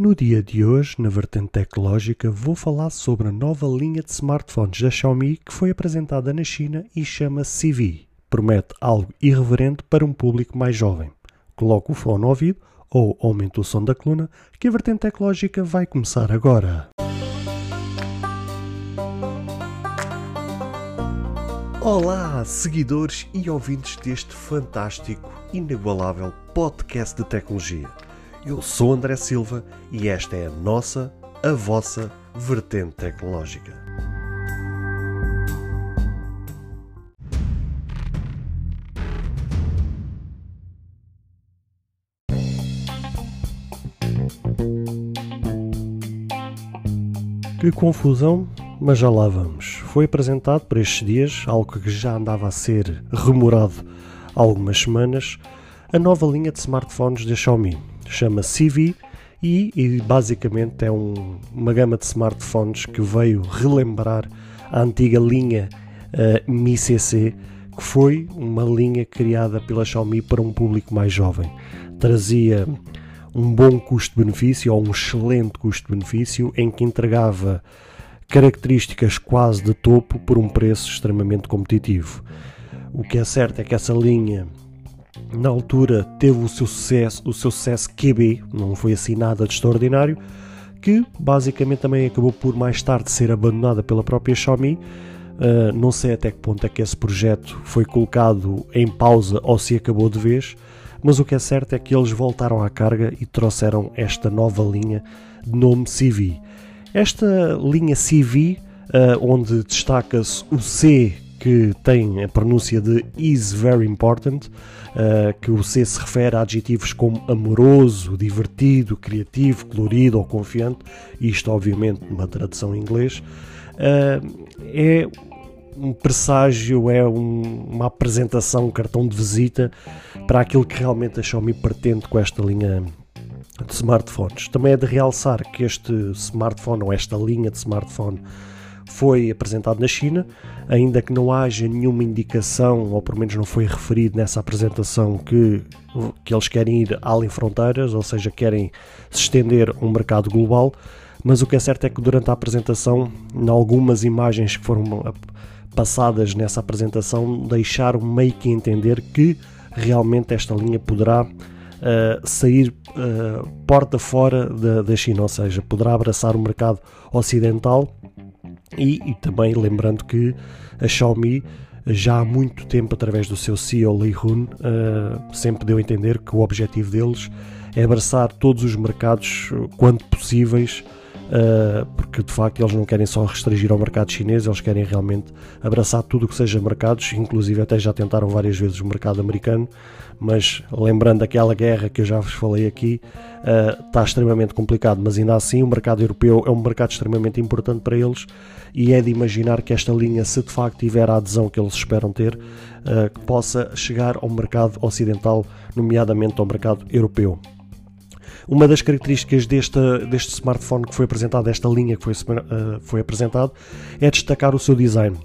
No dia de hoje, na vertente tecnológica, vou falar sobre a nova linha de smartphones da Xiaomi que foi apresentada na China e chama-se CV. Promete algo irreverente para um público mais jovem. Coloque o fone no ouvido ou aumente o som da coluna que a vertente tecnológica vai começar agora. Olá, seguidores e ouvintes deste fantástico, inigualável podcast de tecnologia. Eu sou André Silva e esta é a nossa, a vossa vertente tecnológica. Que confusão, mas já lá vamos. Foi apresentado por estes dias, algo que já andava a ser remorado há algumas semanas, a nova linha de smartphones da Xiaomi. Chama-se CV e, e, basicamente é um, uma gama de smartphones que veio relembrar a antiga linha uh, Mi CC, que foi uma linha criada pela Xiaomi para um público mais jovem. Trazia um bom custo-benefício ou um excelente custo-benefício em que entregava características quase de topo por um preço extremamente competitivo. O que é certo é que essa linha na altura teve o seu sucesso, o seu sucesso QB, não foi assim nada de extraordinário, que basicamente também acabou por mais tarde ser abandonada pela própria Xiaomi. Uh, não sei até que ponto é que esse projeto foi colocado em pausa ou se acabou de vez, mas o que é certo é que eles voltaram à carga e trouxeram esta nova linha de nome CV. Esta linha CV, uh, onde destaca-se o C que tem a pronúncia de is very important, uh, que o C se refere a adjetivos como amoroso, divertido, criativo, colorido ou confiante, isto obviamente numa tradução em inglês, uh, é um presságio, é um, uma apresentação, um cartão de visita para aquilo que realmente a Xiaomi pretende com esta linha de smartphones. Também é de realçar que este smartphone ou esta linha de smartphone foi apresentado na China, ainda que não haja nenhuma indicação, ou pelo menos não foi referido nessa apresentação, que, que eles querem ir além fronteiras, ou seja, querem se estender um mercado global. Mas o que é certo é que durante a apresentação, em algumas imagens que foram passadas nessa apresentação, deixaram meio que entender que realmente esta linha poderá uh, sair uh, porta fora da, da China, ou seja, poderá abraçar o mercado ocidental e, e, também lembrando que a Xiaomi já há muito tempo, através do seu CEO Li Hun, uh, sempre deu a entender que o objetivo deles é abraçar todos os mercados quanto possíveis uh, porque de facto eles não querem só restringir ao mercado chinês, eles querem realmente abraçar tudo o que seja mercados, inclusive até já tentaram várias vezes o mercado americano, mas lembrando aquela guerra que eu já vos falei aqui, uh, está extremamente complicado, mas ainda assim o mercado europeu é um mercado extremamente importante para eles e é de imaginar que esta linha, se de facto tiver a adesão que eles esperam ter, uh, que possa chegar ao mercado ocidental, nomeadamente ao mercado europeu. Uma das características deste, smartphone que foi apresentado, desta linha que foi, uh, foi apresentado, é destacar o seu design.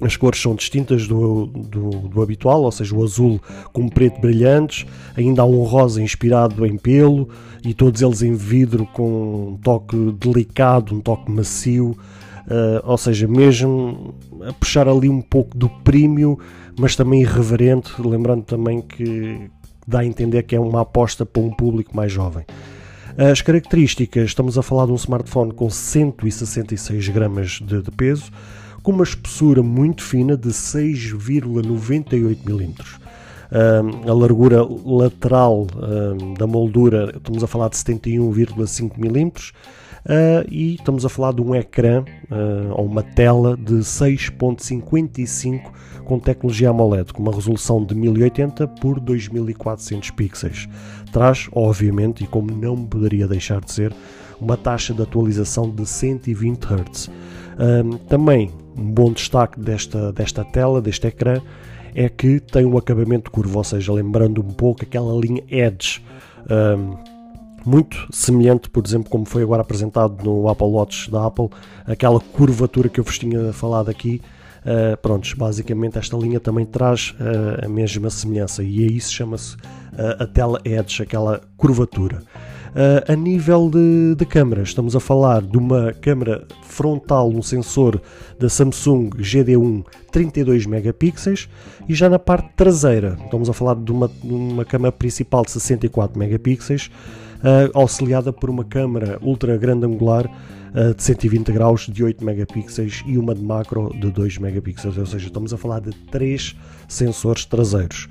As cores são distintas do, do, do, habitual, ou seja, o azul com preto brilhantes, ainda há um rosa inspirado em pelo e todos eles em vidro com um toque delicado, um toque macio, uh, ou seja, mesmo a puxar ali um pouco do premium, mas também irreverente, lembrando também que, dá a entender que é uma aposta para um público mais jovem. As características, estamos a falar de um smartphone com 166 gramas de, de peso, com uma espessura muito fina de 6,98 milímetros. a largura lateral da moldura, estamos a falar de 71,5 milímetros. Uh, e estamos a falar de um ecrã uh, ou uma tela de 6.55 com tecnologia AMOLED, com uma resolução de 1080 por 2400 pixels. Traz, obviamente, e como não poderia deixar de ser, uma taxa de atualização de 120 Hz. Uh, também um bom destaque desta, desta tela, deste ecrã, é que tem um acabamento curvo, ou seja, lembrando um pouco aquela linha Edge muito semelhante, por exemplo, como foi agora apresentado no Apple Watch da Apple, aquela curvatura que eu vos tinha falado aqui. Uh, prontos, basicamente esta linha também traz uh, a mesma semelhança e aí se chama-se uh, a tela Edge, aquela curvatura. A nível de, de estamos a falar de uma câmara frontal, um sensor da Samsung GD1 32 megapixels e já na parte traseira, estamos a falar de uma, uma câmara principal de 64 megapixels, auxiliada por uma câmara ultra grande angular uh, de 120 graus de 8 megapixels e uma de macro de 2 megapixels, ou seja, estamos a falar de três sensores traseiros.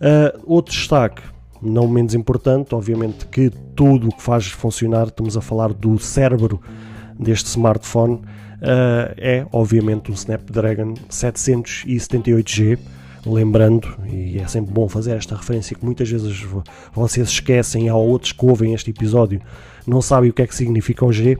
Uh, outro destaque, não menos importante, obviamente que tudo o que faz funcionar, estamos a falar do cérebro deste smartphone, uh, é obviamente um Snapdragon 778G. Lembrando, e é sempre bom fazer esta referência, que muitas vezes vocês esquecem, há outros que ouvem este episódio, não sabem o que é que significa o G.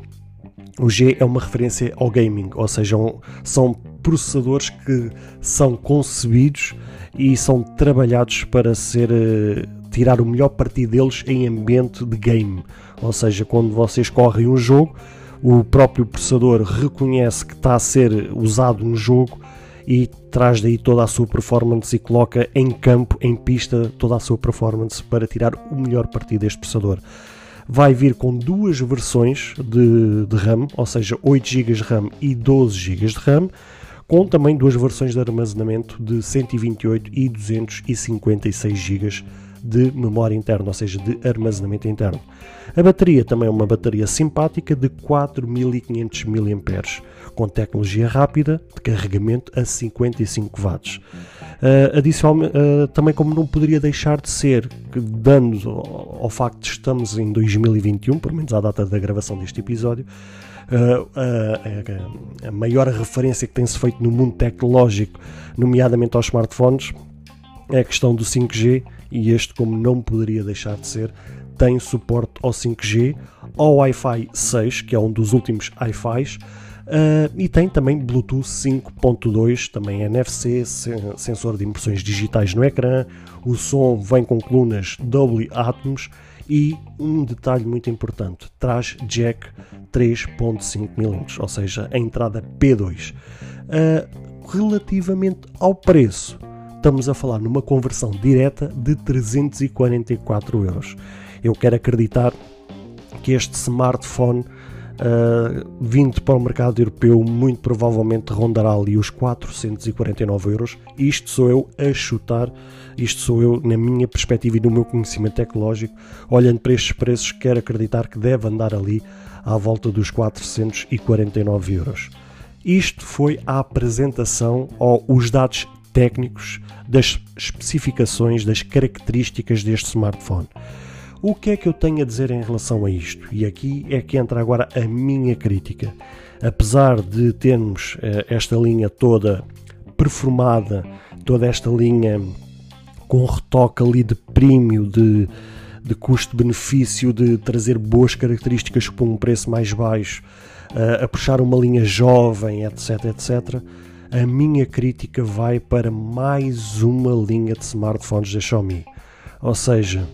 O G é uma referência ao gaming, ou seja, são processadores que são concebidos e são trabalhados para ser uh, tirar o melhor partido deles em ambiente de game. Ou seja, quando vocês correm um jogo, o próprio processador reconhece que está a ser usado um jogo e traz daí toda a sua performance e coloca em campo, em pista, toda a sua performance para tirar o melhor partido deste processador. Vai vir com duas versões de, de RAM, ou seja, 8 GB de RAM e 12 GB de RAM com também duas versões de armazenamento de 128 e 256 GB de memória interna, ou seja, de armazenamento interno. A bateria também é uma bateria simpática de 4500 mAh, com tecnologia rápida de carregamento a 55 watts. Uh, adicionalmente, uh, também como não poderia deixar de ser, dando ao, ao facto de estamos em 2021, pelo menos à data da gravação deste episódio, a, a, a maior referência que tem-se feito no mundo tecnológico, nomeadamente aos smartphones, é a questão do 5G e este, como não poderia deixar de ser, tem suporte ao 5G, ao Wi-Fi 6, que é um dos últimos Wi-Fis, uh, e tem também Bluetooth 5.2, também NFC, sensor de impressões digitais no ecrã, o som vem com colunas Dolby Atmos e um detalhe muito importante, traz jack 3.5 mm, ou seja, a entrada P2. Uh, relativamente ao preço, estamos a falar numa conversão direta de 344 euros. Eu quero acreditar que este smartphone Uh, vindo para o mercado europeu, muito provavelmente rondará ali os 449 euros. Isto sou eu a chutar, isto sou eu na minha perspectiva e no meu conhecimento tecnológico, olhando para estes preços, quero acreditar que deve andar ali à volta dos 449 euros. Isto foi a apresentação ou os dados técnicos das especificações, das características deste smartphone. O que é que eu tenho a dizer em relação a isto? E aqui é que entra agora a minha crítica. Apesar de termos uh, esta linha toda performada, toda esta linha com retoque ali de prémio, de, de custo-benefício, de trazer boas características por um preço mais baixo, uh, a puxar uma linha jovem, etc, etc, a minha crítica vai para mais uma linha de smartphones da Xiaomi. Ou seja,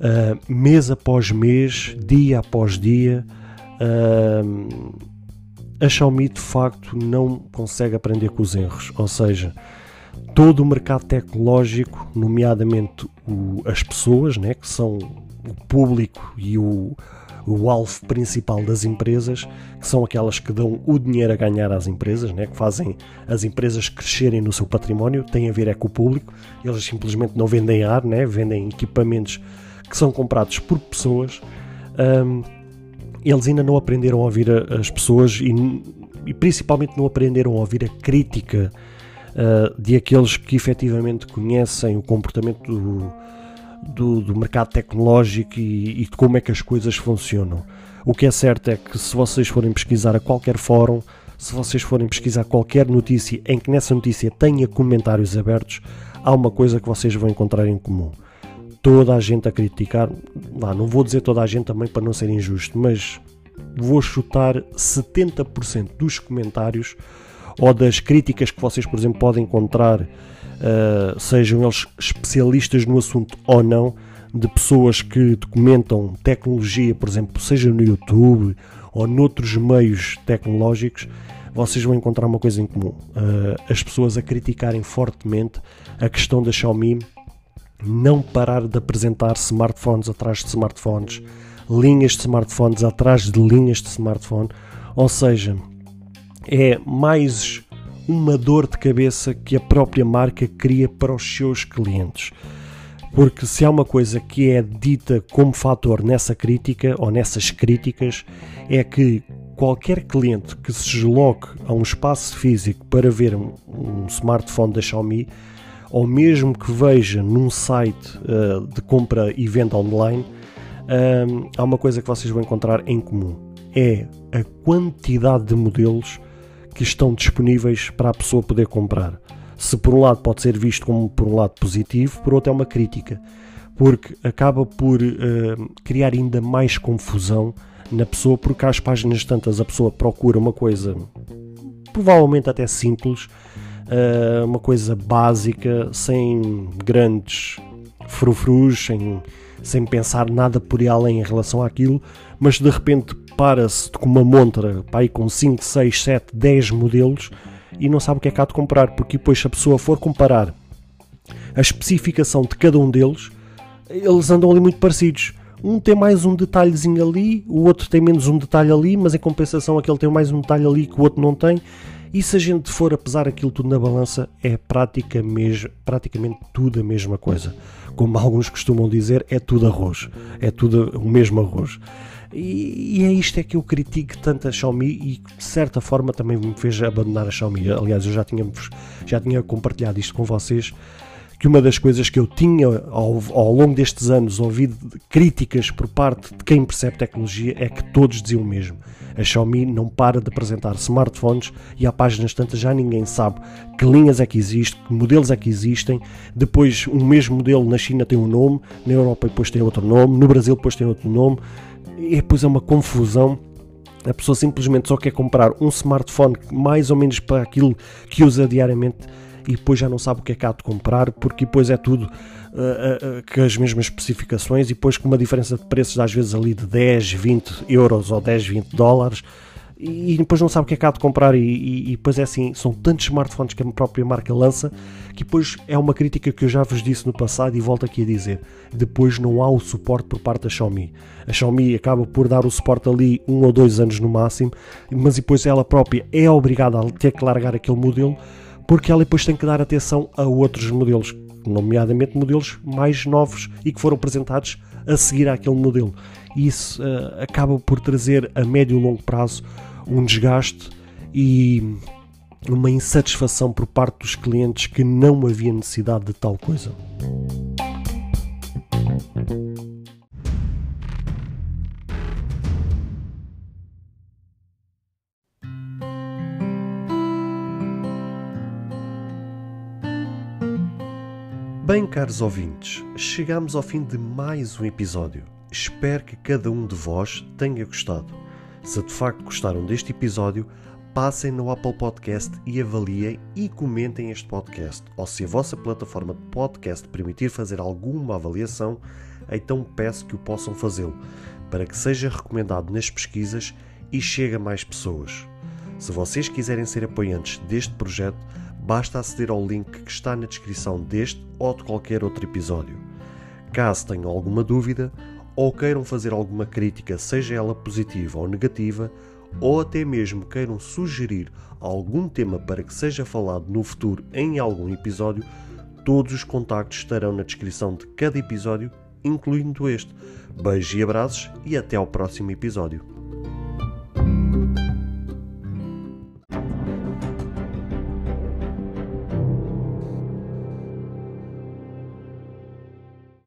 uh, mês após mês, dia após dia, uh, a Xiaomi de facto não consegue aprender com os erros. Ou seja, todo o mercado tecnológico, nomeadamente o, as pessoas, né, que são o público e o, o alvo principal das empresas, que são aquelas que dão o dinheiro a ganhar às empresas, né, que fazem as empresas crescerem no seu património, tem a ver é com o público, eles simplesmente não vendem ar, né, vendem equipamentos que são comprados por pessoas, um, eles ainda não aprenderam a ouvir as pessoas e, e principalmente não aprenderam a ouvir a crítica uh, de aqueles que efetivamente conhecem o comportamento do, do, do mercado tecnológico e, e, de como é que as coisas funcionam. O que é certo é que se vocês forem pesquisar a qualquer fórum, se vocês forem pesquisar qualquer notícia em que nessa notícia tenha comentários abertos, há uma coisa que vocês vão encontrar em comum toda a gente a criticar. Lá, não vou dizer toda a gente também para não ser injusto, mas vou chutar 70% dos comentários ou das críticas que vocês, por exemplo, podem encontrar, uh, sejam eles especialistas no assunto ou não, de pessoas que documentam tecnologia, por exemplo, seja no YouTube ou noutros meios tecnológicos, vocês vão encontrar uma coisa em comum: uh, as pessoas a criticarem fortemente a questão da Xiaomi não parar de apresentar smartphones atrás de smartphones, linhas de smartphones atrás de linhas de smartphone, ou seja, é mais uma dor de cabeça que a própria marca cria para os seus clientes. Porque se há uma coisa que é dita como fator nessa crítica ou nessas críticas, é que qualquer cliente que se desloque a um espaço físico para ver um, smartphone da Xiaomi, ou mesmo que veja num site uh, de compra e venda online, uh, há uma coisa que vocês vão encontrar em comum: é a quantidade de modelos que estão disponíveis para a pessoa poder comprar. Se por um lado pode ser visto como por um lado positivo, por outro é uma crítica, porque acaba por uh, criar ainda mais confusão na pessoa, porque às páginas tantas a pessoa procura uma coisa provavelmente até simples, uh, uma coisa básica, sem grandes frufrus, sem, sem pensar nada por além em relação àquilo, mas de repente para-se com uma montra aí com 5, 6, 7, 10 modelos e não sabe o que é que há de comprar, porque depois se a pessoa for comparar a especificação de cada um deles, eles andam ali muito parecidos. Um tem mais um detalhezinho ali, o outro tem menos um detalhe ali, mas em compensação aquele tem mais um detalhe ali que o outro não tem. E se a gente for a pesar aquilo tudo na balança, é prática mesmo, praticamente tudo a mesma coisa. Como alguns costumam dizer, é tudo arroz. É tudo o mesmo arroz. E, e, é isto é que eu critico tanto a Xiaomi e de certa forma também me fez abandonar a Xiaomi. Aliás, eu já tinha, já tinha compartilhado isto com vocês que uma das coisas que eu tinha ao, ao, longo destes anos ouvido críticas por parte de quem percebe tecnologia é que todos diziam o mesmo. A Xiaomi não para de apresentar smartphones e há páginas tantas já ninguém sabe que linhas é que existem, que modelos é que existem. Depois, um mesmo modelo na China tem um nome, na Europa depois tem outro nome, no Brasil depois tem outro nome e depois é uma confusão. A pessoa simplesmente só quer comprar um smartphone mais ou menos para aquilo que usa diariamente e depois já não sabe o que é que há de comprar, porque depois é tudo uh, uh, com as mesmas especificações e depois com uma diferença de preços às vezes ali de 10, 20 euros ou 10, 20 dólares e depois não sabe o que é que há de comprar e, e, e, depois é assim, são tantos smartphones que a própria marca lança que depois é uma crítica que eu já vos disse no passado e volto aqui a dizer. Depois não há o suporte por parte da Xiaomi. A Xiaomi acaba por dar o suporte ali um ou dois anos no máximo mas depois ela própria é obrigada a ter que largar aquele modelo porque ela depois tem que dar atenção a outros modelos nomeadamente modelos mais novos e que foram apresentados a seguir àquele modelo. E isso uh, acaba por trazer a médio e longo prazo um desgaste e uma insatisfação por parte dos clientes que não havia necessidade de tal coisa. Bem, caros ouvintes, chegamos ao fim de mais um episódio. Espero que cada um de vós tenha gostado. Se de facto gostaram deste episódio, passem no Apple Podcast e avaliem e comentem este podcast. Ou se a vossa plataforma de podcast permitir fazer alguma avaliação, então peço que o possam fazê-lo, para que seja recomendado nas pesquisas e chegue a mais pessoas. Se vocês quiserem ser apoiantes deste projeto, basta aceder ao link que está na descrição deste ou de qualquer outro episódio. Caso tenham alguma dúvida, ou queiram fazer alguma crítica, seja ela positiva ou negativa, ou até mesmo queiram sugerir algum tema para que seja falado no futuro em algum episódio, todos os contactos estarão na descrição de cada episódio, incluindo este. Beijos e abraços e até ao próximo episódio.